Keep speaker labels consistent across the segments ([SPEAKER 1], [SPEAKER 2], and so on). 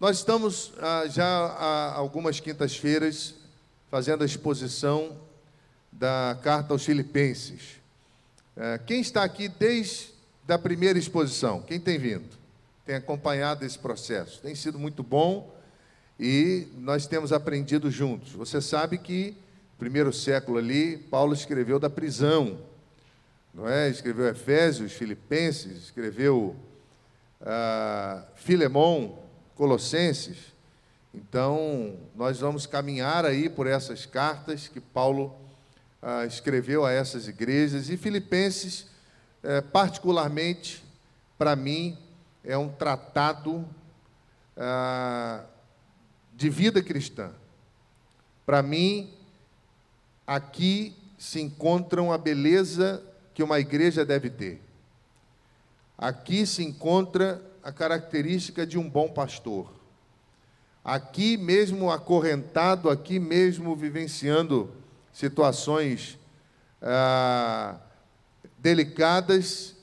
[SPEAKER 1] Nós estamos ah, já há algumas quintas-feiras fazendo a exposição da carta aos Filipenses. Eh, quem está aqui desde a primeira exposição? Quem tem vindo? Tem acompanhado esse processo? Tem sido muito bom e nós temos aprendido juntos. Você sabe que primeiro século ali, Paulo escreveu da prisão, não é? Escreveu Efésios, Filipenses, escreveu ah, Filemão, Colossenses. Então, nós vamos caminhar aí por essas cartas que Paulo ah, escreveu a essas igrejas. E Filipenses, eh, particularmente, para mim, é um tratado ah, de vida cristã. Para mim, aqui se encontram a beleza que uma igreja deve ter. Aqui se encontra a característica de um bom pastor. Aqui mesmo acorrentado, aqui mesmo vivenciando situações ah, delicadas,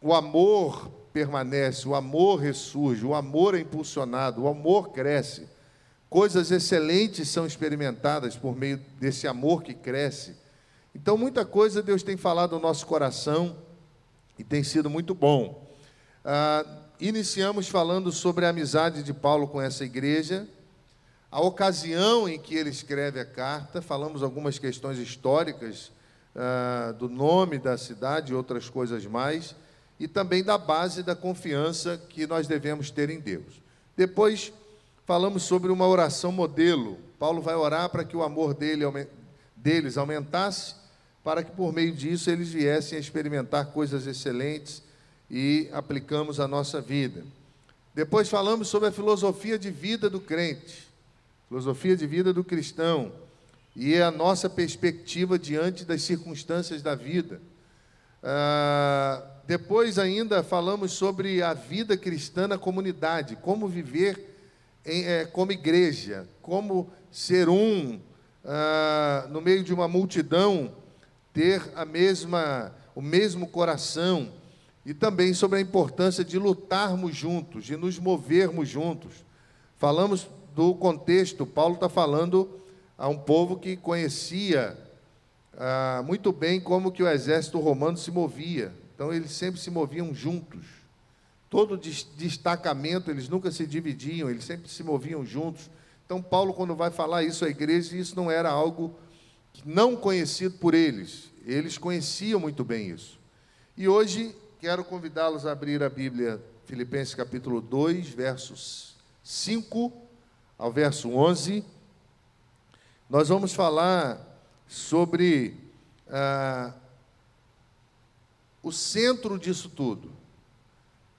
[SPEAKER 1] o amor permanece, o amor ressurge, o amor é impulsionado, o amor cresce. Coisas excelentes são experimentadas por meio desse amor que cresce. Então, muita coisa Deus tem falado no nosso coração e tem sido muito bom. Ah, iniciamos falando sobre a amizade de Paulo com essa igreja, a ocasião em que ele escreve a carta, falamos algumas questões históricas ah, do nome da cidade e outras coisas mais, e também da base da confiança que nós devemos ter em Deus. Depois falamos sobre uma oração modelo. Paulo vai orar para que o amor dele, deles aumentasse, para que por meio disso eles viessem a experimentar coisas excelentes e aplicamos a nossa vida. Depois falamos sobre a filosofia de vida do crente, filosofia de vida do cristão, e a nossa perspectiva diante das circunstâncias da vida. Ah, depois ainda falamos sobre a vida cristã na comunidade, como viver em, é, como igreja, como ser um ah, no meio de uma multidão, ter a mesma, o mesmo coração e também sobre a importância de lutarmos juntos, de nos movermos juntos. Falamos do contexto, Paulo está falando a um povo que conhecia ah, muito bem como que o exército romano se movia. Então eles sempre se moviam juntos. Todo destacamento, eles nunca se dividiam, eles sempre se moviam juntos. Então Paulo, quando vai falar isso à igreja, isso não era algo não conhecido por eles. Eles conheciam muito bem isso. E hoje quero convidá-los a abrir a Bíblia, Filipenses capítulo 2, versos 5 ao verso 11. Nós vamos falar sobre ah, o centro disso tudo,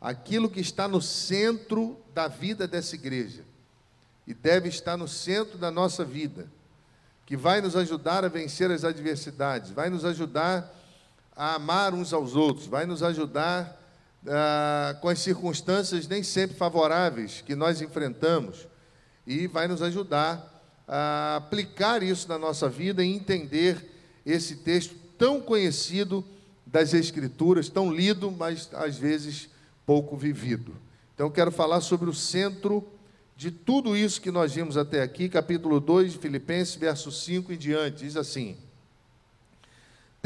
[SPEAKER 1] aquilo que está no centro da vida dessa igreja e deve estar no centro da nossa vida, que vai nos ajudar a vencer as adversidades, vai nos ajudar a amar uns aos outros, vai nos ajudar ah, com as circunstâncias nem sempre favoráveis que nós enfrentamos e vai nos ajudar a aplicar isso na nossa vida e entender esse texto tão conhecido das Escrituras, tão lido, mas às vezes pouco vivido. Então, quero falar sobre o centro de tudo isso que nós vimos até aqui, capítulo 2 de Filipenses, verso 5 em diante, diz assim.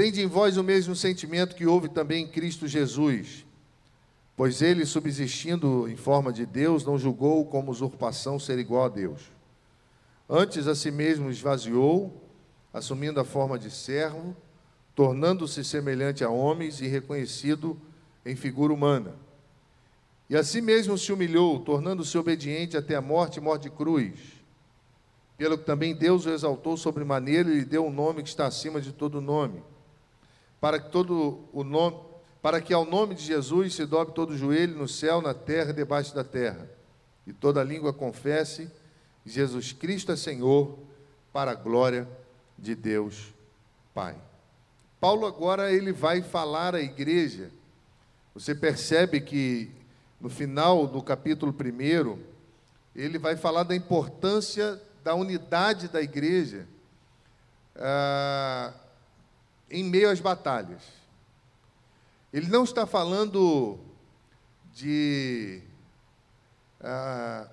[SPEAKER 1] Tende em vós o mesmo sentimento que houve também em Cristo Jesus, pois ele, subsistindo em forma de Deus, não julgou como usurpação ser igual a Deus. Antes a si mesmo esvaziou, assumindo a forma de servo, tornando-se semelhante a homens e reconhecido em figura humana. E a si mesmo se humilhou, tornando-se obediente até a morte e morte de cruz. Pelo que também Deus o exaltou sobremaneira e lhe deu um nome que está acima de todo nome para que todo o nome, para que ao nome de Jesus se dobre todo o joelho no céu, na terra e debaixo da terra, e toda língua confesse Jesus Cristo é Senhor, para a glória de Deus Pai. Paulo agora ele vai falar à igreja. Você percebe que no final do capítulo 1, ele vai falar da importância da unidade da igreja. Ah, em meio às batalhas. Ele não está falando de ah,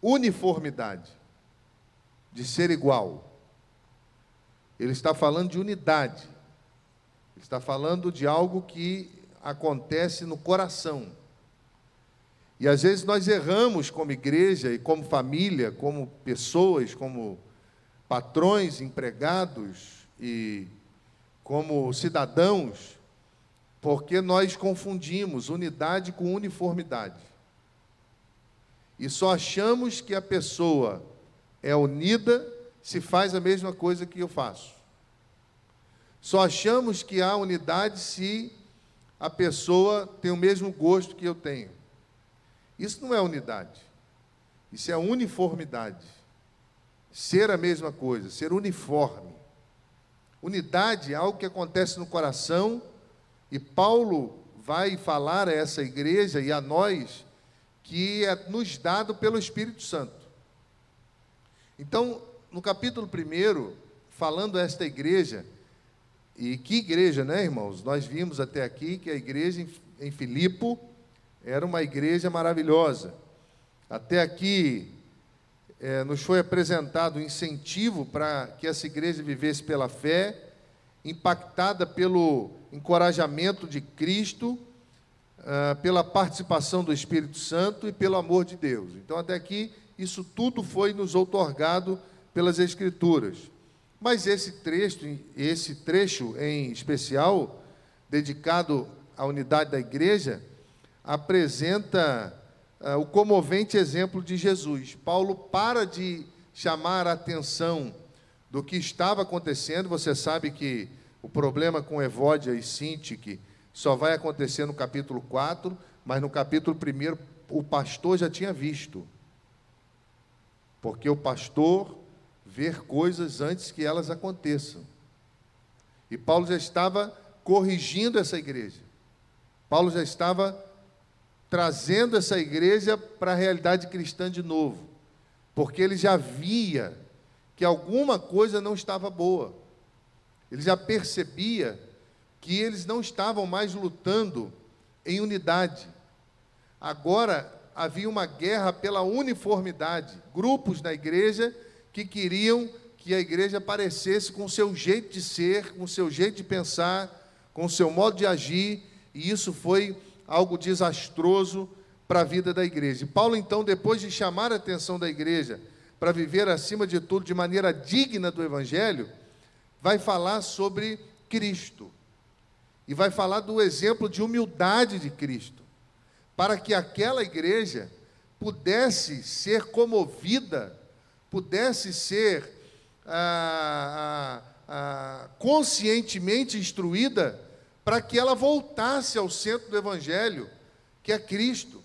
[SPEAKER 1] uniformidade, de ser igual. Ele está falando de unidade. Ele está falando de algo que acontece no coração. E às vezes nós erramos como igreja e como família, como pessoas, como patrões, empregados e como cidadãos, porque nós confundimos unidade com uniformidade. E só achamos que a pessoa é unida se faz a mesma coisa que eu faço. Só achamos que há unidade se a pessoa tem o mesmo gosto que eu tenho. Isso não é unidade. Isso é uniformidade. Ser a mesma coisa, ser uniforme. Unidade é algo que acontece no coração e Paulo vai falar a essa igreja e a nós que é nos dado pelo Espírito Santo. Então, no capítulo 1, falando a esta igreja, e que igreja, né, irmãos? Nós vimos até aqui que a igreja em Filipo era uma igreja maravilhosa. Até aqui é, nos foi apresentado incentivo para que essa igreja vivesse pela fé, impactada pelo encorajamento de Cristo ah, pela participação do Espírito Santo e pelo amor de Deus. Então, até aqui, isso tudo foi nos outorgado pelas Escrituras. Mas esse trecho, esse trecho em especial, dedicado à unidade da igreja, apresenta uh, o comovente exemplo de Jesus. Paulo para de chamar a atenção do que estava acontecendo. Você sabe que o problema com Evódia e Sintique só vai acontecer no capítulo 4, mas no capítulo 1 o pastor já tinha visto. Porque o pastor vê coisas antes que elas aconteçam. E Paulo já estava corrigindo essa igreja. Paulo já estava trazendo essa igreja para a realidade cristã de novo. Porque ele já via que alguma coisa não estava boa. Ele já percebia que eles não estavam mais lutando em unidade. Agora havia uma guerra pela uniformidade. Grupos na igreja que queriam que a igreja parecesse com o seu jeito de ser, com o seu jeito de pensar, com o seu modo de agir, e isso foi algo desastroso para a vida da igreja. E Paulo, então, depois de chamar a atenção da igreja para viver acima de tudo de maneira digna do Evangelho, vai falar sobre Cristo e vai falar do exemplo de humildade de Cristo, para que aquela igreja pudesse ser comovida, pudesse ser ah, ah, ah, conscientemente instruída, para que ela voltasse ao centro do Evangelho, que é Cristo,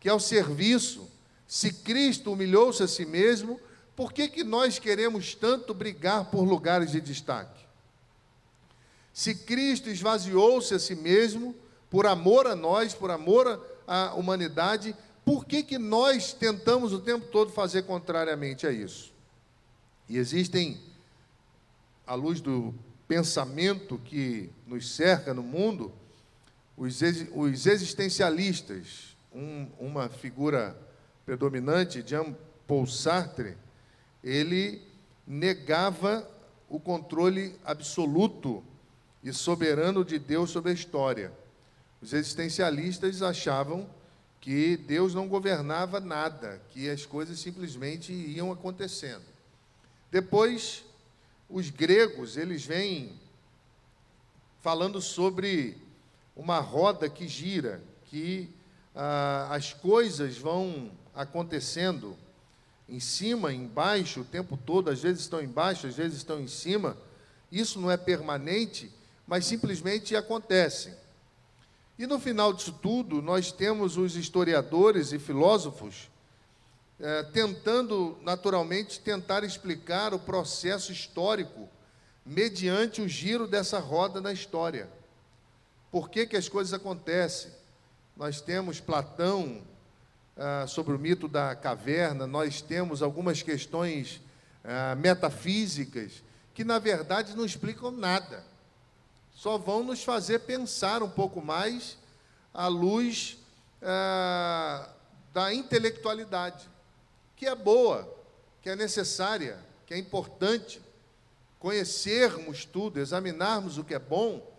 [SPEAKER 1] que é o serviço. Se Cristo humilhou-se a si mesmo, por que, que nós queremos tanto brigar por lugares de destaque? Se Cristo esvaziou-se a si mesmo, por amor a nós, por amor à humanidade, por que, que nós tentamos o tempo todo fazer contrariamente a isso? E existem, à luz do pensamento que nos cerca no mundo, os, existencialistas, um, uma figura predominante, Jean-Paul Sartre, ele negava o controle absoluto e soberano de Deus sobre a história. Os existencialistas achavam que Deus não governava nada, que as coisas simplesmente iam acontecendo. Depois, os gregos, eles vêm falando sobre uma roda que gira, que ah, as coisas vão acontecendo em cima, embaixo, o tempo todo, às vezes estão embaixo, às vezes estão em cima. Isso não é permanente, mas simplesmente acontecem. E no final disso tudo, nós temos os historiadores e filósofos é, tentando, naturalmente, tentar explicar o processo histórico mediante o giro dessa roda na história. Por que, que as coisas acontecem? Nós temos Platão ah, sobre o mito da caverna, nós temos algumas questões ah, metafísicas que, na verdade, não explicam nada só vão nos fazer pensar um pouco mais à luz ah, da intelectualidade. Que é boa, que é necessária, que é importante. Conhecermos tudo, examinarmos o que é bom,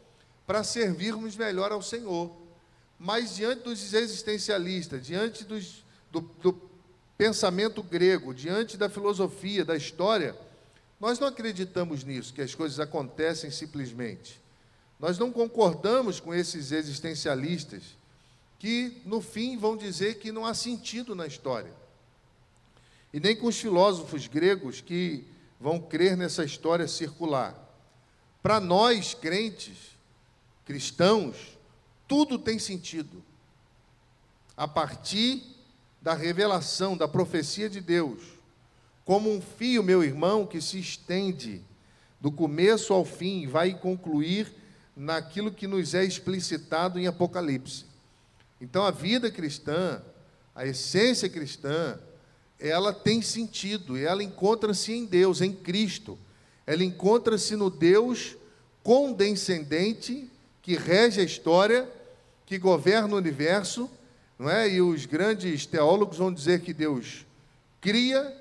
[SPEAKER 1] para servirmos melhor ao Senhor. Mas diante dos existencialistas, diante dos, do, do pensamento grego, diante da filosofia, da história, nós não acreditamos nisso, que as coisas acontecem simplesmente. Nós não concordamos com esses existencialistas que, no fim, vão dizer que não há sentido na história. E nem com os filósofos gregos que vão crer nessa história circular. Para nós, crentes, cristãos, tudo tem sentido. A partir da revelação, da profecia de Deus, como um fio, meu irmão, que se estende do começo ao fim e vai concluir naquilo que nos é explicitado em Apocalipse. Então a vida cristã, a essência cristã, ela tem sentido, ela encontra-se em Deus, em Cristo. Ela encontra-se no Deus condescendente que rege a história, que governa o universo, não é? E os grandes teólogos vão dizer que Deus cria,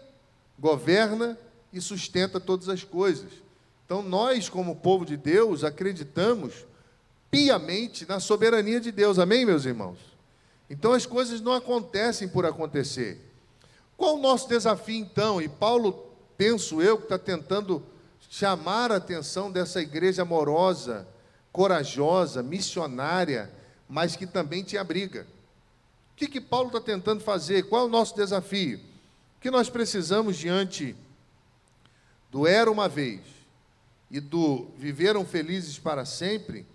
[SPEAKER 1] governa e sustenta todas as coisas. Então, nós, como povo de Deus, acreditamos piamente na soberania de Deus. Amém, meus irmãos? Então, as coisas não acontecem por acontecer. Qual o nosso desafio, então? E Paulo, penso eu, que está tentando chamar a atenção dessa igreja amorosa, corajosa, missionária, mas que também te abriga. O que, que Paulo está tentando fazer? Qual é o nosso desafio? O que nós precisamos diante do era uma vez e do viveram felizes para sempre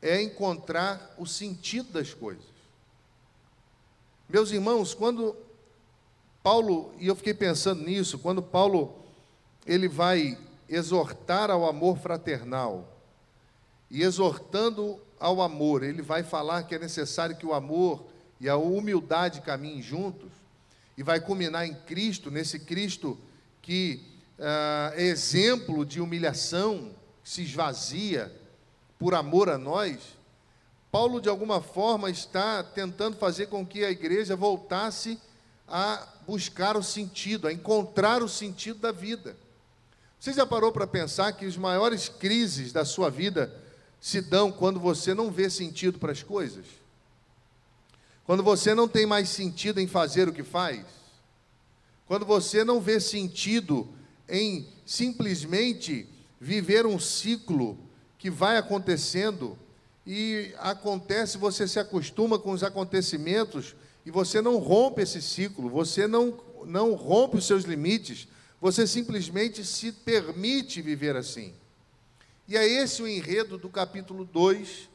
[SPEAKER 1] é encontrar o sentido das coisas. Meus irmãos, quando Paulo, e eu fiquei pensando nisso, quando Paulo ele vai exortar ao amor fraternal, e exortando ao amor, ele vai falar que é necessário que o amor e a humildade caminhem juntos, e vai culminar em Cristo, nesse Cristo que uh, é exemplo de humilhação, se esvazia por amor a nós, Paulo, de alguma forma, está tentando fazer com que a igreja voltasse a buscar o sentido, a encontrar o sentido da vida. Você já parou para pensar que as maiores crises da sua vida se dão quando você não vê sentido para as coisas? Quando você não tem mais sentido em fazer o que faz? Quando você não vê sentido em simplesmente viver um ciclo que vai acontecendo e acontece, você se acostuma com os acontecimentos e você não rompe esse ciclo, você não, não rompe os seus limites, você simplesmente se permite viver assim. E é esse o enredo do capítulo 2,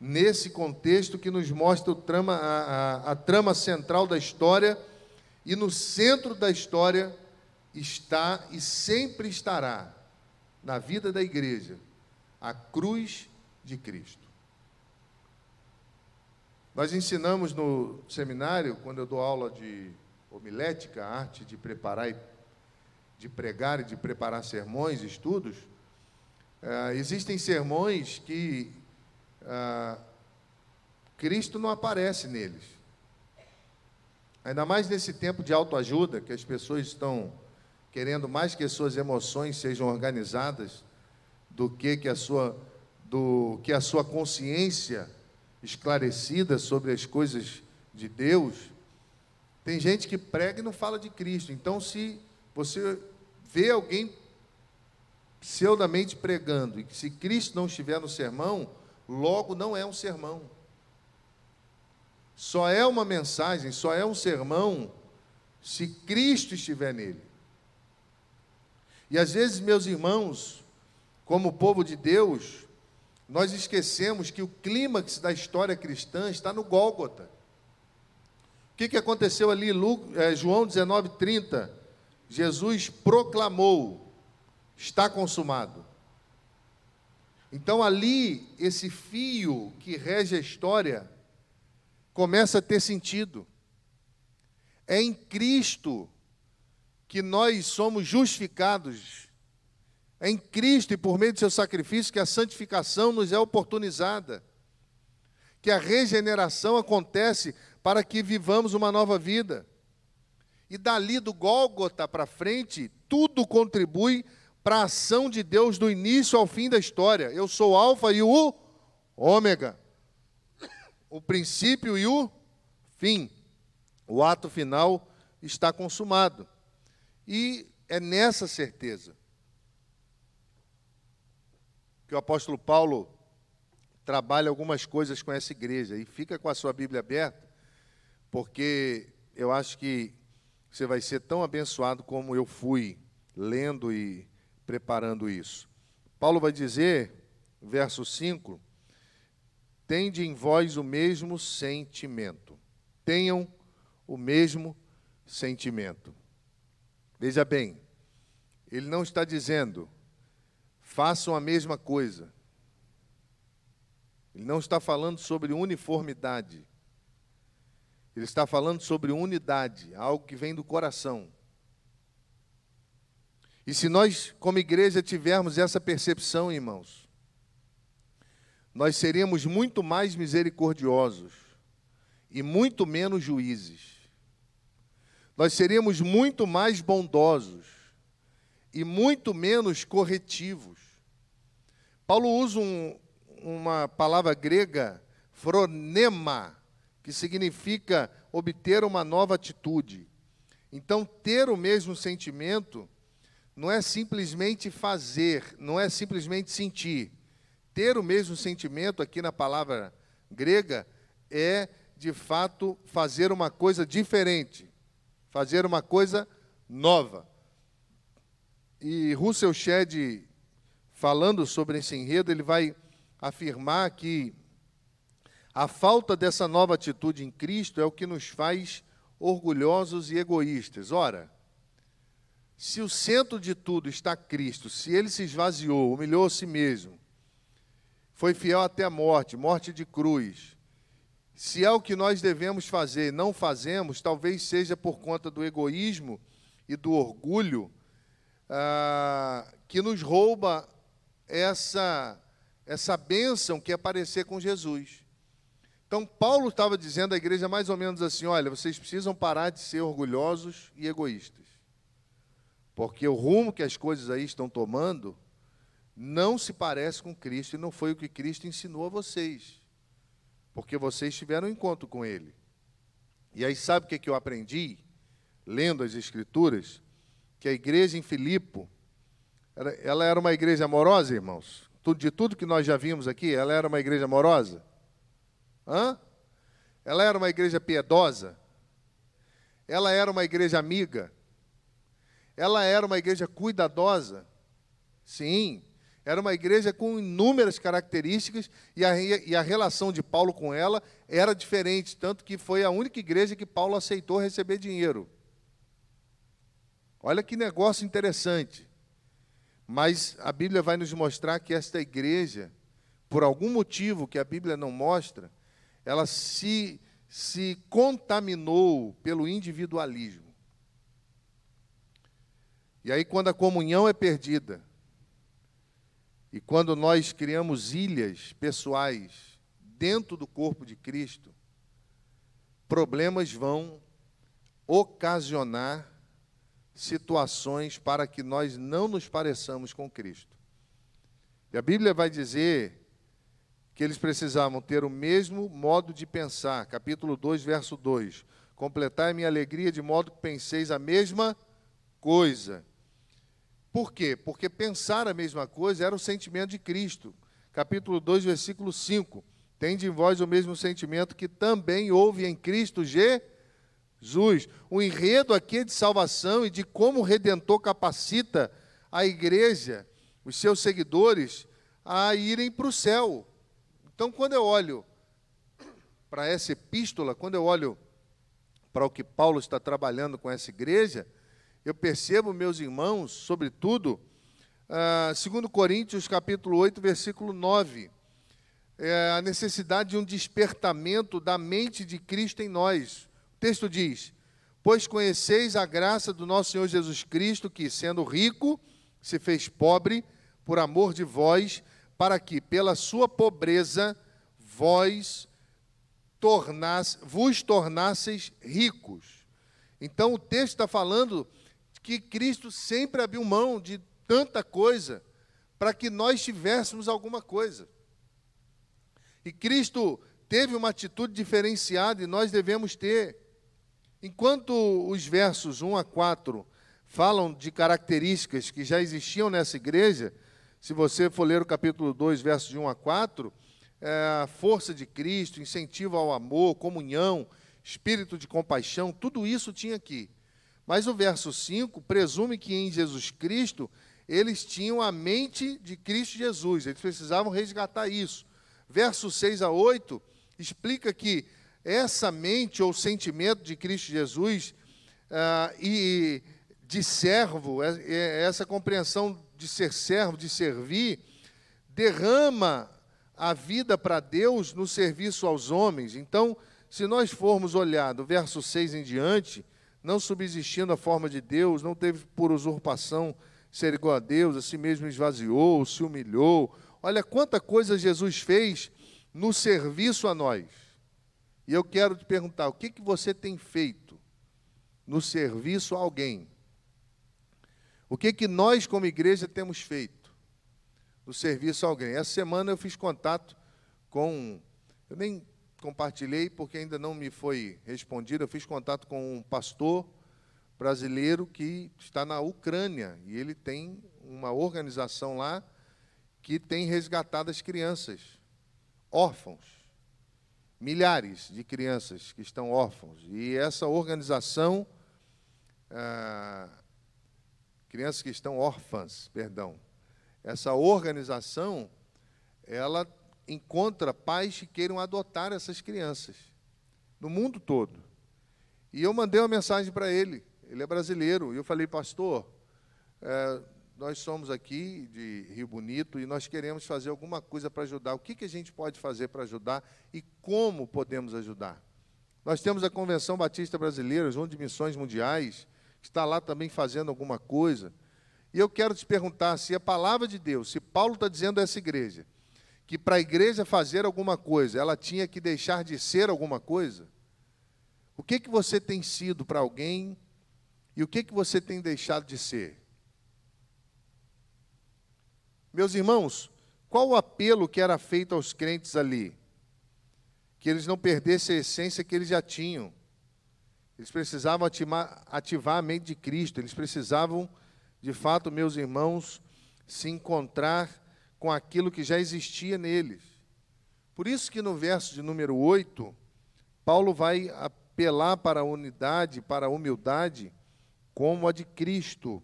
[SPEAKER 1] nesse contexto que nos mostra trama, a, a, a trama central da história, e no centro da história está e sempre estará na vida da igreja a cruz de Cristo. Nós ensinamos no seminário, quando eu dou aula de homilética, a arte de preparar, de pregar e de preparar sermões, estudos, uh, existem sermões que uh, Cristo não aparece neles. Ainda mais nesse tempo de autoajuda, que as pessoas estão querendo mais que as suas emoções sejam organizadas do que, que, a, sua, do, que a sua consciência esclarecida sobre as coisas de Deus. Tem gente que prega e não fala de Cristo. Então, se você vê alguém pseudamente pregando e que se Cristo não estiver no sermão, logo não é um sermão. Só é uma mensagem, só é um sermão se Cristo estiver nele. E às vezes, meus irmãos, como povo de Deus, nós esquecemos que o clímax da história cristã está no Gólgota. O que, que aconteceu ali, é, João 19, 30? Jesus proclamou: está consumado. Então, ali, esse fio que rege a história começa a ter sentido. É em Cristo que nós somos justificados. É em Cristo e por meio do seu sacrifício que a santificação nos é oportunizada. Que a regeneração acontece para que vivamos uma nova vida. E dali do Gólgota para frente, tudo contribui para a ação de Deus do início ao fim da história. Eu sou o Alfa e o Ômega, o princípio e o fim. O ato final está consumado. E é nessa certeza que o apóstolo Paulo trabalha algumas coisas com essa igreja. E fica com a sua Bíblia aberta, porque eu acho que você vai ser tão abençoado como eu fui lendo e preparando isso. Paulo vai dizer, verso 5: Tende em vós o mesmo sentimento. Tenham o mesmo sentimento. Veja bem, ele não está dizendo, façam a mesma coisa. Ele não está falando sobre uniformidade. Ele está falando sobre unidade, algo que vem do coração. E se nós, como igreja, tivermos essa percepção, irmãos, nós seríamos muito mais misericordiosos e muito menos juízes. Nós seríamos muito mais bondosos e muito menos corretivos. Paulo usa um, uma palavra grega, fronema, que significa obter uma nova atitude. Então, ter o mesmo sentimento não é simplesmente fazer, não é simplesmente sentir. Ter o mesmo sentimento, aqui na palavra grega, é, de fato, fazer uma coisa diferente, fazer uma coisa nova. E Russell Shedd, falando sobre esse enredo, ele vai afirmar que a falta dessa nova atitude em Cristo é o que nos faz orgulhosos e egoístas. Ora, se o centro de tudo está Cristo, se ele se esvaziou, humilhou a si mesmo, foi fiel até a morte, morte de cruz, se é o que nós devemos fazer e não fazemos, talvez seja por conta do egoísmo e do orgulho ah, que nos rouba essa, essa bênção que é parecer com Jesus. Então, Paulo estava dizendo à igreja mais ou menos assim: olha, vocês precisam parar de ser orgulhosos e egoístas. Porque o rumo que as coisas aí estão tomando não se parece com Cristo e não foi o que Cristo ensinou a vocês. Porque vocês tiveram um encontro com Ele. E aí, sabe o que, que eu aprendi? Lendo as Escrituras, que a igreja em Filipo, ela era uma igreja amorosa, irmãos. De tudo que nós já vimos aqui, ela era uma igreja amorosa. Hã? Ela era uma igreja piedosa. Ela era uma igreja amiga. Ela era uma igreja cuidadosa. Sim, era uma igreja com inúmeras características e a, e a relação de Paulo com ela era diferente, tanto que foi a única igreja que Paulo aceitou receber dinheiro. Olha que negócio interessante. Mas a Bíblia vai nos mostrar que esta igreja, por algum motivo que a Bíblia não mostra, ela se, se contaminou pelo individualismo. E aí, quando a comunhão é perdida, e quando nós criamos ilhas pessoais dentro do corpo de Cristo, problemas vão ocasionar situações para que nós não nos pareçamos com Cristo. E a Bíblia vai dizer que eles precisavam ter o mesmo modo de pensar. Capítulo 2, verso 2. Completai minha alegria de modo que penseis a mesma coisa. Por quê? Porque pensar a mesma coisa era o sentimento de Cristo. Capítulo 2, versículo 5. Tende em vós o mesmo sentimento que também houve em Cristo Jesus. O enredo aqui é de salvação e de como o Redentor capacita a igreja, os seus seguidores, a irem para o céu. Então, quando eu olho para essa epístola, quando eu olho para o que Paulo está trabalhando com essa igreja, eu percebo, meus irmãos, sobretudo, uh, 2 Coríntios capítulo 8, versículo 9, é a necessidade de um despertamento da mente de Cristo em nós. O texto diz: Pois conheceis a graça do nosso Senhor Jesus Cristo, que, sendo rico, se fez pobre por amor de vós, para que pela sua pobreza vós tornasse, vos tornasseis ricos. Então o texto está falando que Cristo sempre abriu mão de tanta coisa para que nós tivéssemos alguma coisa. E Cristo teve uma atitude diferenciada e nós devemos ter. Enquanto os versos 1 a 4 falam de características que já existiam nessa igreja, se você for ler o capítulo 2, versos de 1 a 4, é, a força de Cristo, incentivo ao amor, comunhão, espírito de compaixão, tudo isso tinha aqui. Mas o verso 5 presume que em Jesus Cristo eles tinham a mente de Cristo Jesus, eles precisavam resgatar isso. Verso 6 a 8 explica que essa mente ou sentimento de Cristo Jesus ah, e de servo, é, é, essa compreensão de ser servo, de servir, derrama a vida para Deus no serviço aos homens. Então, se nós formos olhar do verso 6 em diante, não subsistindo a forma de Deus, não teve por usurpação ser igual a Deus, a si mesmo esvaziou, se humilhou. Olha quanta coisa Jesus fez no serviço a nós. E eu quero te perguntar: o que, que você tem feito no serviço a alguém? O que, que nós, como igreja, temos feito no serviço a alguém? Essa semana eu fiz contato com. Eu nem compartilhei porque ainda não me foi respondido. Eu fiz contato com um pastor brasileiro que está na Ucrânia e ele tem uma organização lá que tem resgatado as crianças órfãos, milhares de crianças que estão órfãos e essa organização ah, crianças que estão órfãs, perdão, essa organização ela encontra pais que queiram adotar essas crianças no mundo todo. E eu mandei uma mensagem para ele ele é brasileiro. E eu falei, pastor, é, nós somos aqui de Rio Bonito e nós queremos fazer alguma coisa para ajudar. O que, que a gente pode fazer para ajudar e como podemos ajudar? Nós temos a Convenção Batista Brasileira, junto de Missões Mundiais, que está lá também fazendo alguma coisa. E eu quero te perguntar se a palavra de Deus, se Paulo está dizendo a essa igreja, que para a igreja fazer alguma coisa, ela tinha que deixar de ser alguma coisa, o que, que você tem sido para alguém e o que, que você tem deixado de ser? Meus irmãos, qual o apelo que era feito aos crentes ali? Que eles não perdessem a essência que eles já tinham. Eles precisavam ativar, a mente de Cristo, eles precisavam, de fato, meus irmãos, se encontrar com aquilo que já existia neles. Por isso que no verso de número 8, Paulo vai apelar para a unidade, para a humildade, como a de Cristo.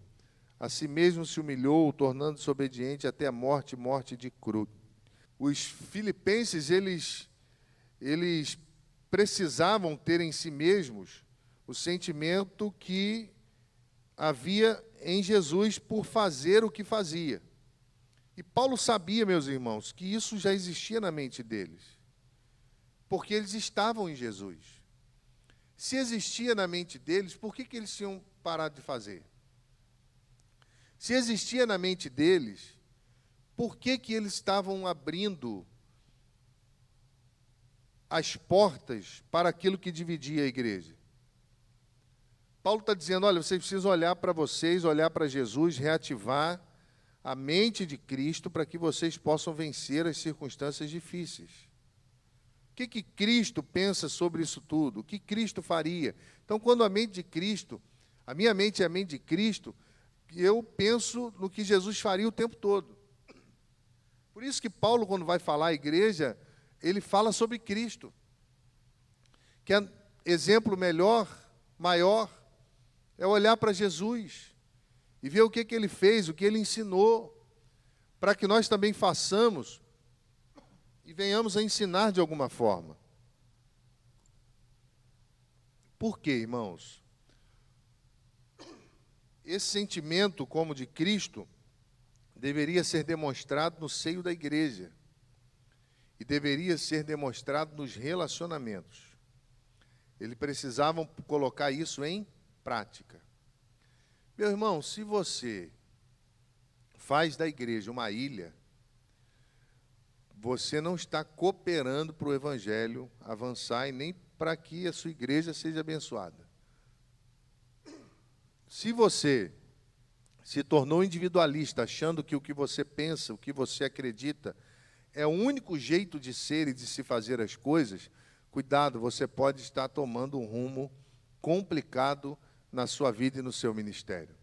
[SPEAKER 1] A si mesmo se humilhou, tornando-se obediente até a morte, morte de cruz. Os filipenses, eles, eles precisavam ter em si mesmos o sentimento que havia em Jesus por fazer o que fazia. E Paulo sabia, meus irmãos, que isso já existia na mente deles, porque eles estavam em Jesus. Se existia na mente deles, por que, que eles tinham parado de fazer? Se existia na mente deles, por que, que eles estavam abrindo as portas para aquilo que dividia a igreja? Paulo está dizendo: olha, vocês precisam olhar para vocês, olhar para Jesus, reativar a mente de Cristo para que vocês possam vencer as circunstâncias difíceis. O que, que Cristo pensa sobre isso tudo? O que Cristo faria? Então, quando a mente de Cristo a minha mente é a mente de Cristo, eu penso no que Jesus faria o tempo todo. Por isso que Paulo, quando vai falar à igreja, ele fala sobre Cristo. Que é exemplo melhor, maior, é olhar para Jesus e ver o que, que ele fez, o que ele ensinou, para que nós também façamos e venhamos a ensinar de alguma forma. Por quê, irmãos? Esse sentimento, como de Cristo, deveria ser demonstrado no seio da igreja e deveria ser demonstrado nos relacionamentos. Eles precisavam colocar isso em prática. Meu irmão, se você faz da igreja uma ilha, você não está cooperando para o evangelho avançar e nem para que a sua igreja seja abençoada. Se você se tornou individualista, achando que o que você pensa, o que você acredita, é o único jeito de ser e de se fazer as coisas, cuidado, você pode estar tomando um rumo complicado na sua vida e no seu ministério.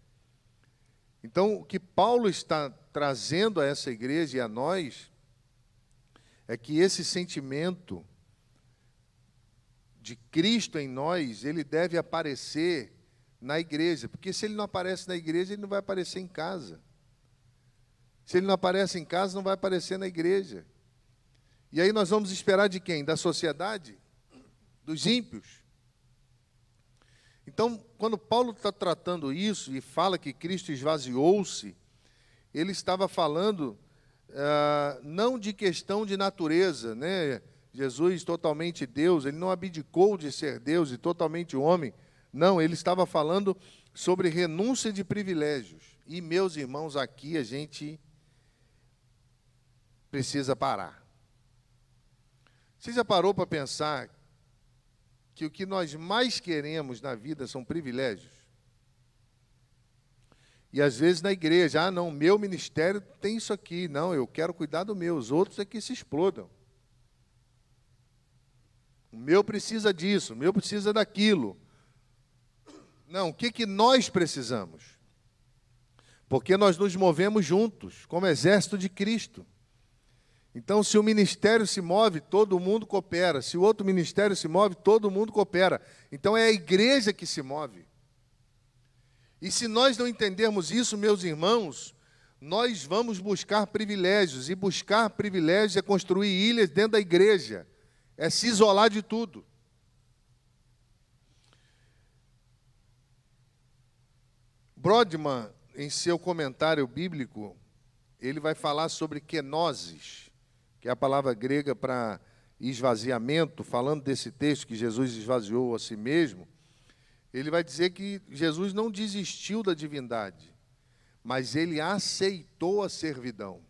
[SPEAKER 1] Então, o que Paulo está trazendo a essa igreja e a nós é que esse sentimento de Cristo em nós, ele deve aparecer na igreja, porque se ele não aparece na igreja, ele não vai aparecer em casa. Se ele não aparece em casa, não vai aparecer na igreja. E aí nós vamos esperar de quem? Da sociedade? Dos ímpios? Então, quando Paulo está tratando isso e fala que Cristo esvaziou-se, ele estava falando uh, não de questão de natureza, né? Jesus totalmente Deus, ele não abdicou de ser Deus e totalmente homem. Não, ele estava falando sobre renúncia de privilégios. E, meus irmãos, aqui a gente precisa parar. Você já parou para pensar que o que nós mais queremos na vida são privilégios? E às vezes na igreja, ah, não, meu ministério tem isso aqui. Não, eu quero cuidar do meu, os outros é que se explodam. O meu precisa disso, o meu precisa daquilo. Não, o que, que nós precisamos? Porque nós nos movemos juntos, como exército de Cristo. Então, se o ministério se move, todo mundo coopera. Se o outro ministério se move, todo mundo coopera. Então, é a igreja que se move. E se nós não entendermos isso, meus irmãos, nós vamos buscar privilégios. E buscar privilégios é construir ilhas dentro da igreja é se isolar de tudo. Brodman, em seu comentário bíblico, ele vai falar sobre kenosis, que é a palavra grega para esvaziamento, falando desse texto que Jesus esvaziou a si mesmo. Ele vai dizer que Jesus não desistiu da divindade, mas ele aceitou a servidão.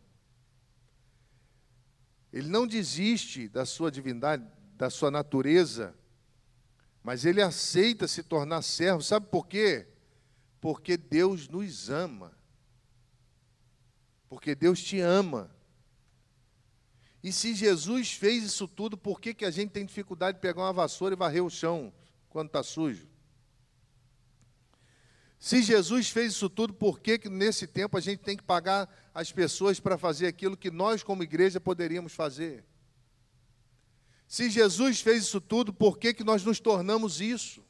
[SPEAKER 1] Ele não desiste da sua divindade, da sua natureza, mas ele aceita se tornar servo. Sabe por quê? Porque Deus nos ama. Porque Deus te ama. E se Jesus fez isso tudo, por que, que a gente tem dificuldade de pegar uma vassoura e varrer o chão quando está sujo? Se Jesus fez isso tudo, por que, que nesse tempo a gente tem que pagar as pessoas para fazer aquilo que nós, como igreja, poderíamos fazer? Se Jesus fez isso tudo, por que, que nós nos tornamos isso?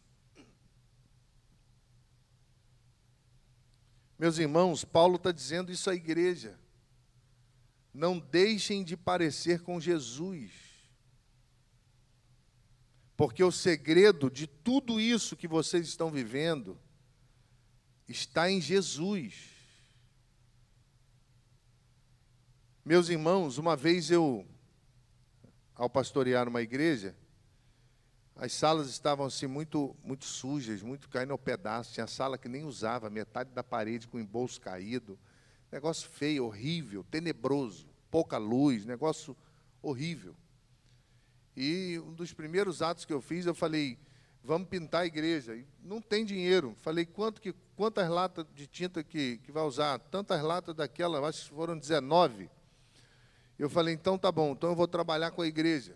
[SPEAKER 1] Meus irmãos, Paulo está dizendo isso à igreja. Não deixem de parecer com Jesus. Porque o segredo de tudo isso que vocês estão vivendo está em Jesus. Meus irmãos, uma vez eu, ao pastorear uma igreja, as salas estavam assim muito, muito sujas, muito caindo ao pedaço. Tinha sala que nem usava, metade da parede com o embolso caído. Negócio feio, horrível, tenebroso, pouca luz, negócio horrível. E um dos primeiros atos que eu fiz, eu falei, vamos pintar a igreja. E não tem dinheiro. Falei, quanto que, quantas latas de tinta que, que vai usar? Tantas latas daquela, acho que foram 19. Eu falei, então tá bom, então eu vou trabalhar com a igreja.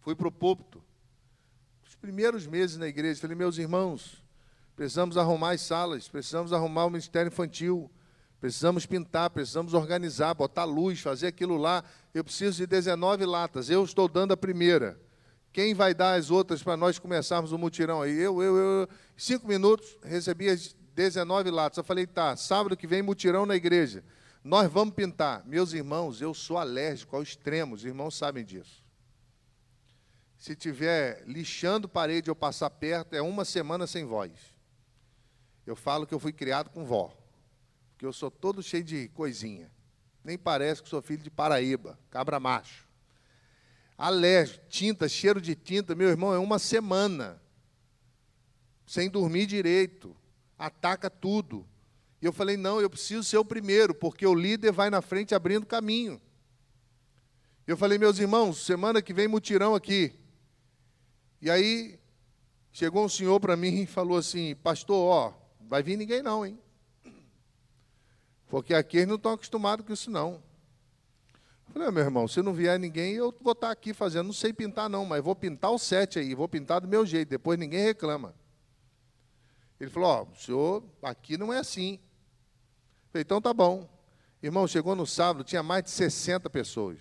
[SPEAKER 1] Fui para o púlpito. Os primeiros meses na igreja, falei, meus irmãos, precisamos arrumar as salas, precisamos arrumar o ministério infantil, precisamos pintar, precisamos organizar, botar luz, fazer aquilo lá. Eu preciso de 19 latas, eu estou dando a primeira. Quem vai dar as outras para nós começarmos o mutirão aí? Eu, eu, eu, cinco minutos, recebi as 19 latas. Eu falei, tá, sábado que vem mutirão na igreja. Nós vamos pintar. Meus irmãos, eu sou alérgico ao extremo, os irmãos sabem disso. Se tiver lixando parede ou passar perto, é uma semana sem voz. Eu falo que eu fui criado com vó, porque eu sou todo cheio de coisinha. Nem parece que sou filho de Paraíba, cabra macho alérgico, tinta, cheiro de tinta, meu irmão, é uma semana. Sem dormir direito. Ataca tudo. E eu falei: não, eu preciso ser o primeiro, porque o líder vai na frente abrindo caminho. Eu falei: meus irmãos, semana que vem mutirão aqui. E aí, Chegou um senhor para mim e falou assim: Pastor, ó, vai vir ninguém não, hein? Porque aqui eles não estão acostumados com isso, não. Eu falei, ah, meu irmão, se não vier ninguém, eu vou estar aqui fazendo. Não sei pintar, não, mas vou pintar o sete aí, vou pintar do meu jeito, depois ninguém reclama. Ele falou, ó, oh, senhor, aqui não é assim. Eu falei, então tá bom. Irmão, chegou no sábado, tinha mais de 60 pessoas.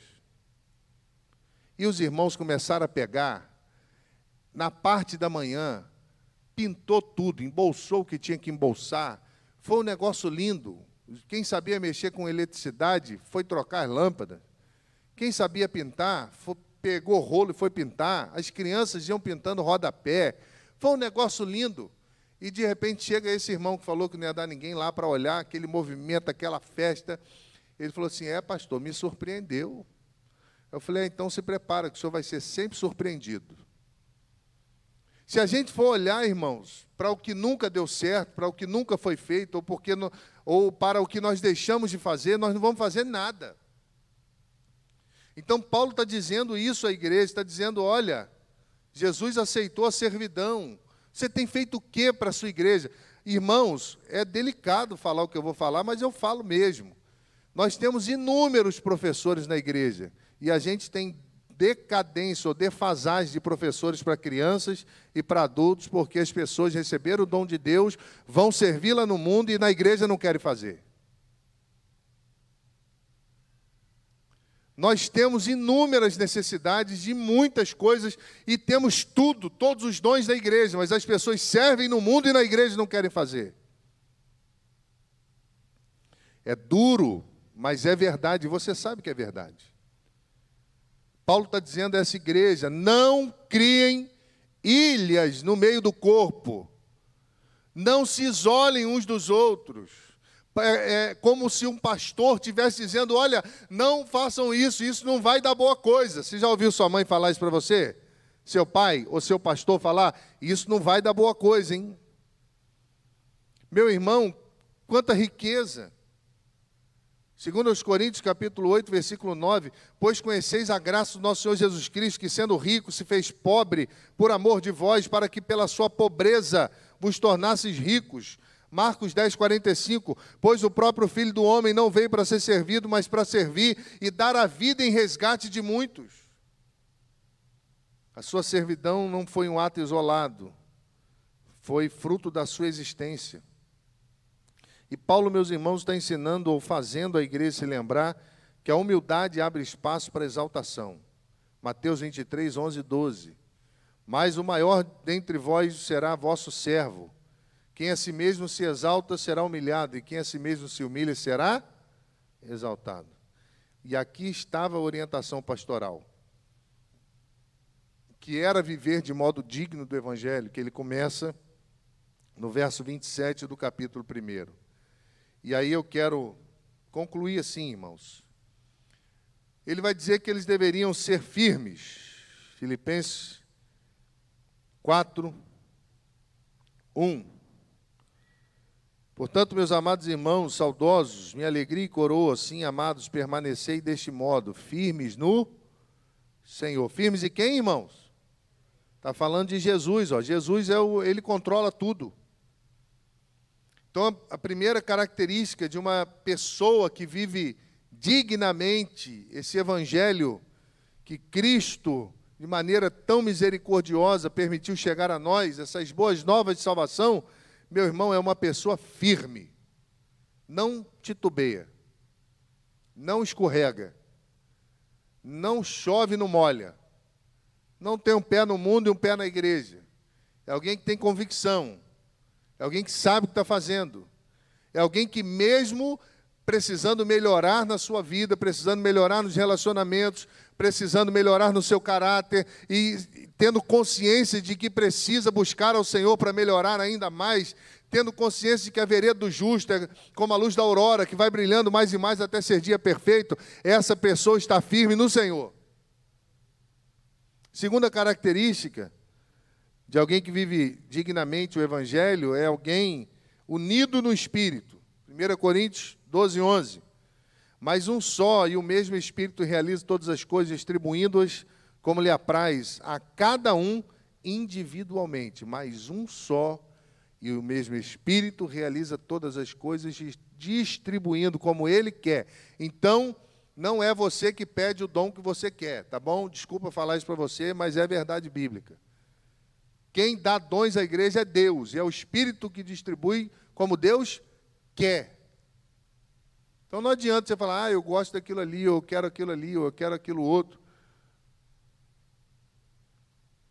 [SPEAKER 1] E os irmãos começaram a pegar, na parte da manhã, pintou tudo, embolsou o que tinha que embolsar. Foi um negócio lindo. Quem sabia mexer com eletricidade foi trocar as lâmpadas. Quem sabia pintar, foi, pegou rolo e foi pintar. As crianças iam pintando rodapé. Foi um negócio lindo. E de repente chega esse irmão que falou que não ia dar ninguém lá para olhar aquele movimento, aquela festa. Ele falou assim: É, pastor, me surpreendeu. Eu falei: é, Então se prepara, que o senhor vai ser sempre surpreendido. Se a gente for olhar, irmãos, para o que nunca deu certo, para o que nunca foi feito, ou, porque não, ou para o que nós deixamos de fazer, nós não vamos fazer nada. Então, Paulo está dizendo isso à igreja, está dizendo: olha, Jesus aceitou a servidão. Você tem feito o que para a sua igreja? Irmãos, é delicado falar o que eu vou falar, mas eu falo mesmo. Nós temos inúmeros professores na igreja e a gente tem decadência ou defasagem de professores para crianças e para adultos, porque as pessoas receberam o dom de Deus, vão servi-la no mundo e na igreja não querem fazer. Nós temos inúmeras necessidades de muitas coisas e temos tudo, todos os dons da igreja, mas as pessoas servem no mundo e na igreja não querem fazer. É duro, mas é verdade, você sabe que é verdade. Paulo está dizendo a essa igreja: não criem ilhas no meio do corpo, não se isolem uns dos outros é, é, como se um pastor estivesse dizendo: olha, não façam isso, isso não vai dar boa coisa. Você já ouviu sua mãe falar isso para você? Seu pai ou seu pastor falar: isso não vai dar boa coisa, hein? Meu irmão, quanta riqueza. Segundo os Coríntios, capítulo 8, versículo 9, pois conheceis a graça do nosso Senhor Jesus Cristo, que sendo rico se fez pobre por amor de vós, para que pela sua pobreza vos tornasseis ricos. Marcos 10, 45. Pois o próprio Filho do Homem não veio para ser servido, mas para servir e dar a vida em resgate de muitos. A sua servidão não foi um ato isolado, foi fruto da sua existência. E Paulo, meus irmãos, está ensinando ou fazendo a igreja se lembrar que a humildade abre espaço para exaltação. Mateus 23, 11 e 12. Mas o maior dentre vós será vosso servo. Quem a si mesmo se exalta será humilhado, e quem a si mesmo se humilha será exaltado. E aqui estava a orientação pastoral, que era viver de modo digno do Evangelho, que ele começa no verso 27 do capítulo 1. E aí eu quero concluir assim, irmãos. Ele vai dizer que eles deveriam ser firmes. Filipenses 4, 1. Portanto, meus amados irmãos, saudosos, minha alegria e coroa, sim, amados, permanecei deste modo, firmes no Senhor. Firmes e quem, irmãos? Está falando de Jesus, ó. Jesus é o, ele controla tudo. Então, a primeira característica de uma pessoa que vive dignamente esse evangelho que Cristo, de maneira tão misericordiosa, permitiu chegar a nós, essas boas novas de salvação, meu irmão, é uma pessoa firme, não titubeia, não escorrega, não chove, não molha, não tem um pé no mundo e um pé na igreja. É alguém que tem convicção, é alguém que sabe o que está fazendo, é alguém que, mesmo precisando melhorar na sua vida, precisando melhorar nos relacionamentos, precisando melhorar no seu caráter e tendo consciência de que precisa buscar ao Senhor para melhorar ainda mais, tendo consciência de que a vereda do justo é como a luz da aurora, que vai brilhando mais e mais até ser dia perfeito, essa pessoa está firme no Senhor. Segunda característica de alguém que vive dignamente o Evangelho é alguém unido no Espírito. 1 Coríntios 12, 11. Mas um só e o mesmo Espírito realiza todas as coisas, distribuindo-as como lhe apraz a cada um individualmente, mas um só e o mesmo Espírito realiza todas as coisas, distribuindo como Ele quer. Então, não é você que pede o dom que você quer, tá bom? Desculpa falar isso para você, mas é verdade bíblica. Quem dá dons à igreja é Deus, e é o Espírito que distribui como Deus quer. Então não adianta você falar, ah, eu gosto daquilo ali, ou eu quero aquilo ali, ou eu quero aquilo outro.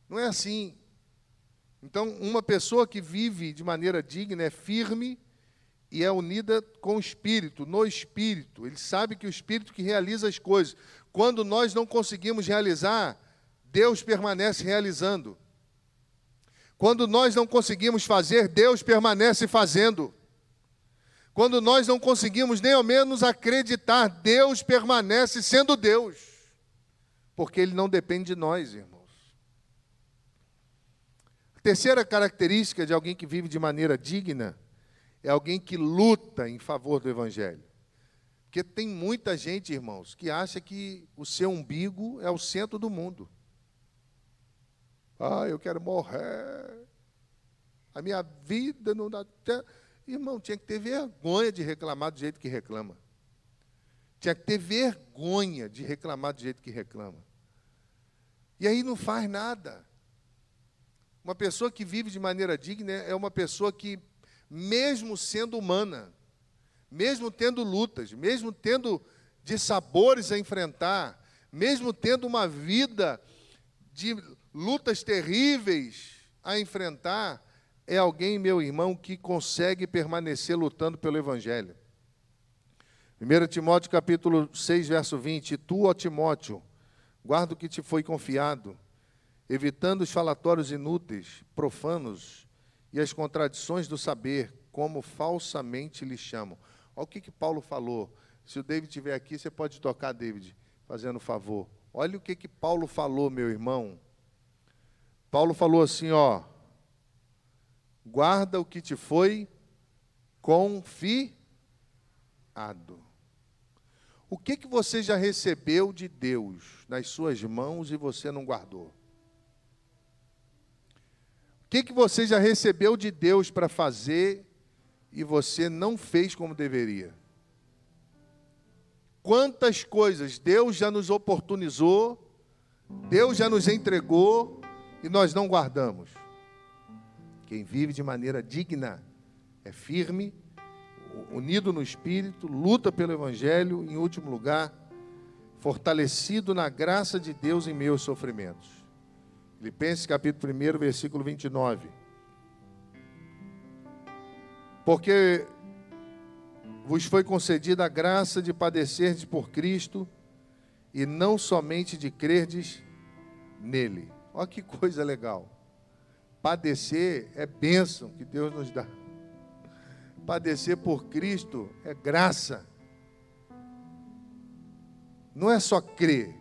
[SPEAKER 1] Não é assim. Então, uma pessoa que vive de maneira digna é firme e é unida com o Espírito, no Espírito. Ele sabe que o Espírito que realiza as coisas. Quando nós não conseguimos realizar, Deus permanece realizando. Quando nós não conseguimos fazer, Deus permanece fazendo. Quando nós não conseguimos nem ao menos acreditar, Deus permanece sendo Deus. Porque Ele não depende de nós, irmão. Terceira característica de alguém que vive de maneira digna é alguém que luta em favor do Evangelho. Porque tem muita gente, irmãos, que acha que o seu umbigo é o centro do mundo. Ah, eu quero morrer. A minha vida não dá. Irmão, tinha que ter vergonha de reclamar do jeito que reclama. Tinha que ter vergonha de reclamar do jeito que reclama. E aí não faz nada. Uma pessoa que vive de maneira digna é uma pessoa que, mesmo sendo humana, mesmo tendo lutas, mesmo tendo dissabores a enfrentar, mesmo tendo uma vida de lutas terríveis a enfrentar, é alguém, meu irmão, que consegue permanecer lutando pelo Evangelho. 1 Timóteo capítulo 6, verso 20, e tu, ó Timóteo, guarda o que te foi confiado, evitando os falatórios inúteis, profanos e as contradições do saber, como falsamente lhe chamam. Olha o que, que Paulo falou. Se o David estiver aqui, você pode tocar, David, fazendo favor. Olha o que, que Paulo falou, meu irmão. Paulo falou assim, ó. Guarda o que te foi confiado. O que, que você já recebeu de Deus nas suas mãos e você não guardou? O que, que você já recebeu de Deus para fazer e você não fez como deveria? Quantas coisas Deus já nos oportunizou, Deus já nos entregou e nós não guardamos? Quem vive de maneira digna é firme, unido no espírito, luta pelo evangelho, em último lugar, fortalecido na graça de Deus em meus sofrimentos. Filipenses capítulo 1, versículo 29. Porque vos foi concedida a graça de padecerdes por Cristo e não somente de crerdes nele. Olha que coisa legal. Padecer é bênção que Deus nos dá. Padecer por Cristo é graça. Não é só crer,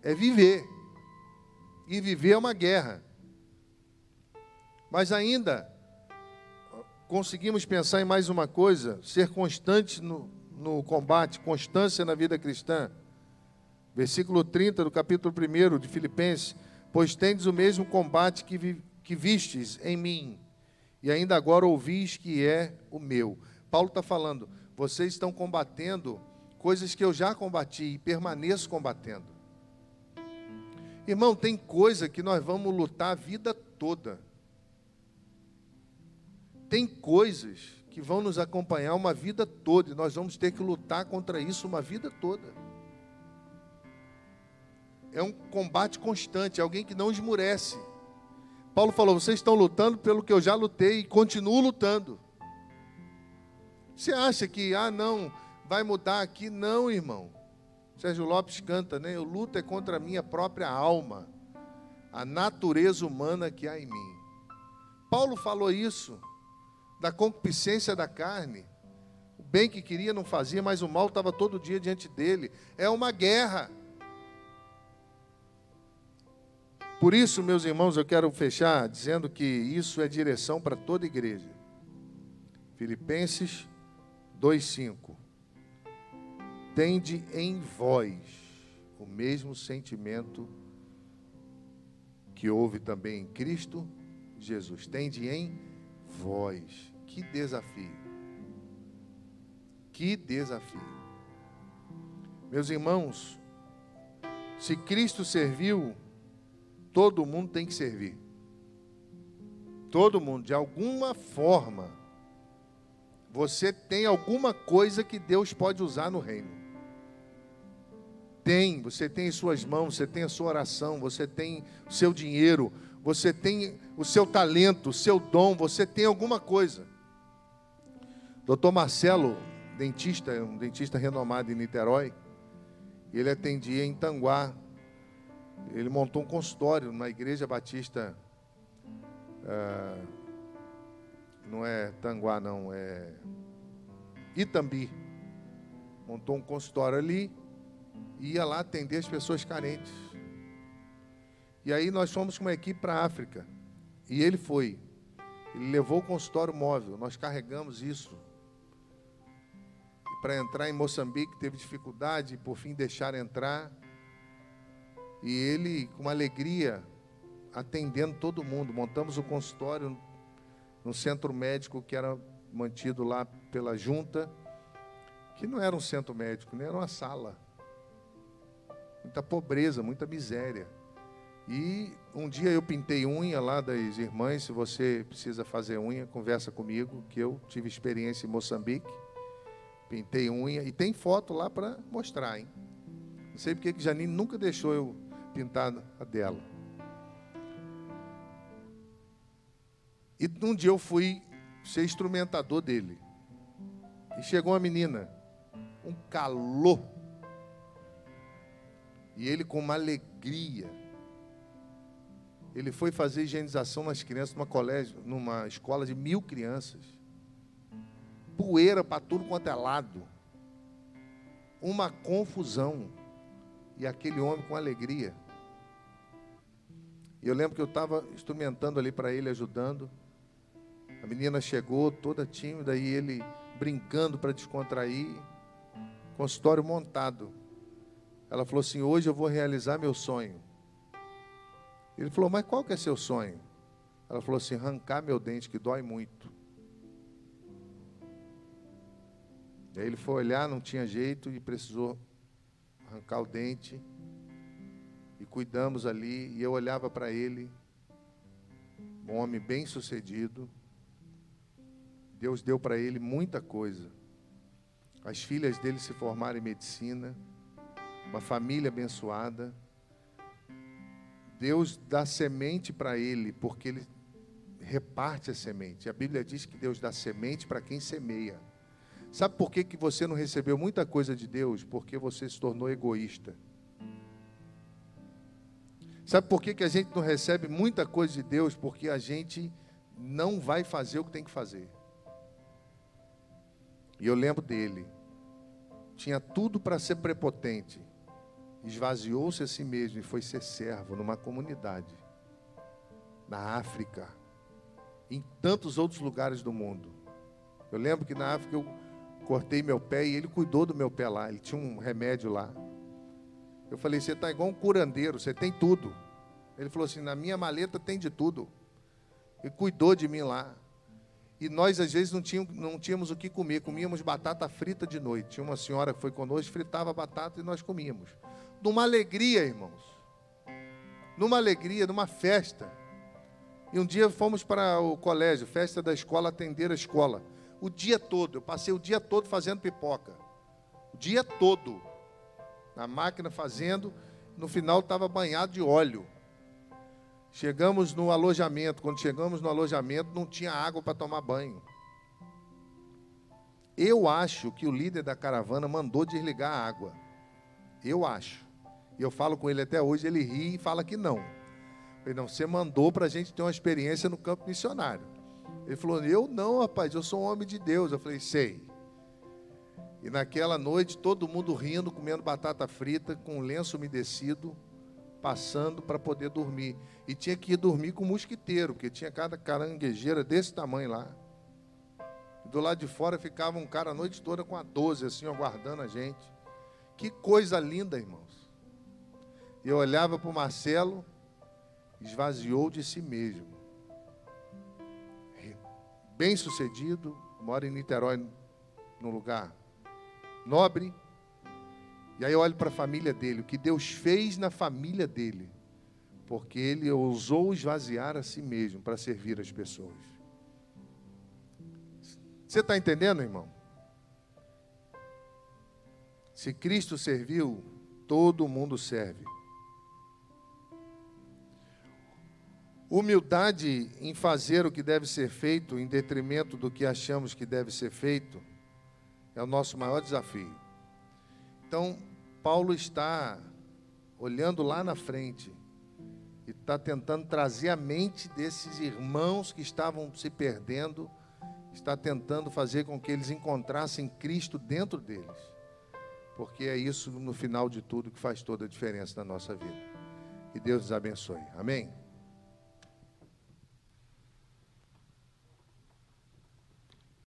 [SPEAKER 1] é viver e viver é uma guerra. Mas ainda conseguimos pensar em mais uma coisa: ser constante no, no combate, constância na vida cristã. Versículo 30 do capítulo 1 de Filipenses: Pois tendes o mesmo combate que, vi, que vistes em mim, e ainda agora ouvis que é o meu. Paulo está falando: vocês estão combatendo coisas que eu já combati e permaneço combatendo. Irmão, tem coisa que nós vamos lutar a vida toda. Tem coisas que vão nos acompanhar uma vida toda e nós vamos ter que lutar contra isso uma vida toda. É um combate constante, é alguém que não esmurece. Paulo falou: vocês estão lutando pelo que eu já lutei e continuo lutando. Você acha que, ah, não, vai mudar aqui? Não, irmão. Sérgio Lopes canta, né? Eu luto é contra a minha própria alma, a natureza humana que há em mim. Paulo falou isso, da concupiscência da carne. O bem que queria não fazia, mas o mal estava todo dia diante dele. É uma guerra. Por isso, meus irmãos, eu quero fechar dizendo que isso é direção para toda igreja. Filipenses 2,5 tende em vós o mesmo sentimento que houve também em Cristo Jesus. Tende em vós. Que desafio. Que desafio. Meus irmãos, se Cristo serviu, todo mundo tem que servir. Todo mundo, de alguma forma, você tem alguma coisa que Deus pode usar no reino. Tem, você tem em suas mãos, você tem a sua oração, você tem o seu dinheiro, você tem o seu talento, o seu dom, você tem alguma coisa. Doutor Marcelo, dentista, um dentista renomado em Niterói, ele atendia em Tanguá. Ele montou um consultório na Igreja Batista. Ah, não é Tanguá, não, é Itambi. Montou um consultório ali e ia lá atender as pessoas carentes. E aí nós fomos com uma equipe para a África. E ele foi. Ele levou o consultório móvel. Nós carregamos isso. Para entrar em Moçambique teve dificuldade, por fim deixaram entrar. E ele, com uma alegria, atendendo todo mundo. Montamos o consultório no centro médico que era mantido lá pela junta, que não era um centro médico, nem era uma sala. Muita pobreza, muita miséria. E um dia eu pintei unha lá das irmãs. Se você precisa fazer unha, conversa comigo, que eu tive experiência em Moçambique. Pintei unha e tem foto lá para mostrar, hein? Não sei porque que Janine nunca deixou eu pintar a dela. E um dia eu fui ser instrumentador dele. E chegou uma menina, um calor. E ele com uma alegria ele foi fazer higienização nas crianças numa colégio, numa escola de mil crianças. Poeira para tudo quanto é lado. Uma confusão. E aquele homem com alegria. E eu lembro que eu estava instrumentando ali para ele, ajudando. A menina chegou toda tímida e ele brincando para descontrair. Consultório montado. Ela falou assim: Hoje eu vou realizar meu sonho. Ele falou, mas qual que é seu sonho? Ela falou assim, arrancar meu dente, que dói muito. E aí ele foi olhar, não tinha jeito e precisou arrancar o dente. E cuidamos ali, e eu olhava para ele, um homem bem sucedido. Deus deu para ele muita coisa. As filhas dele se formaram em medicina, uma família abençoada. Deus dá semente para ele, porque ele reparte a semente. A Bíblia diz que Deus dá semente para quem semeia. Sabe por que, que você não recebeu muita coisa de Deus? Porque você se tornou egoísta. Sabe por que, que a gente não recebe muita coisa de Deus? Porque a gente não vai fazer o que tem que fazer. E eu lembro dele. Tinha tudo para ser prepotente esvaziou-se a si mesmo e foi ser servo numa comunidade, na África, em tantos outros lugares do mundo. Eu lembro que na África eu cortei meu pé e ele cuidou do meu pé lá, ele tinha um remédio lá. Eu falei: Você está igual um curandeiro, você tem tudo. Ele falou assim: Na minha maleta tem de tudo. Ele cuidou de mim lá. E nós, às vezes, não tínhamos, não tínhamos o que comer, comíamos batata frita de noite. Tinha uma senhora que foi conosco, fritava batata e nós comíamos numa alegria, irmãos. Numa alegria, numa festa. E um dia fomos para o colégio, festa da escola, atender a escola. O dia todo, eu passei o dia todo fazendo pipoca. O dia todo. Na máquina fazendo, no final estava banhado de óleo. Chegamos no alojamento, quando chegamos no alojamento, não tinha água para tomar banho. Eu acho que o líder da caravana mandou desligar a água. Eu acho. E eu falo com ele até hoje, ele ri e fala que não. Eu falei, não, você mandou para a gente ter uma experiência no campo missionário. Ele falou, eu não, rapaz, eu sou um homem de Deus. Eu falei, sei. E naquela noite, todo mundo rindo, comendo batata frita, com um lenço umedecido, passando para poder dormir. E tinha que ir dormir com o mosquiteiro, porque tinha cada caranguejeira desse tamanho lá. Do lado de fora ficava um cara a noite toda com a 12, assim, aguardando a gente. Que coisa linda, irmão. E eu olhava para o Marcelo esvaziou de si mesmo. Bem sucedido, mora em Niterói, num lugar nobre. E aí eu olho para a família dele, o que Deus fez na família dele, porque ele ousou esvaziar a si mesmo para servir as pessoas. Você está entendendo, irmão? Se Cristo serviu, todo mundo serve. Humildade em fazer o que deve ser feito em detrimento do que achamos que deve ser feito é o nosso maior desafio. Então, Paulo está olhando lá na frente e está tentando trazer a mente desses irmãos que estavam se perdendo, está tentando fazer com que eles encontrassem Cristo dentro deles, porque é isso, no final de tudo, que faz toda a diferença na nossa vida. Que Deus os abençoe. Amém?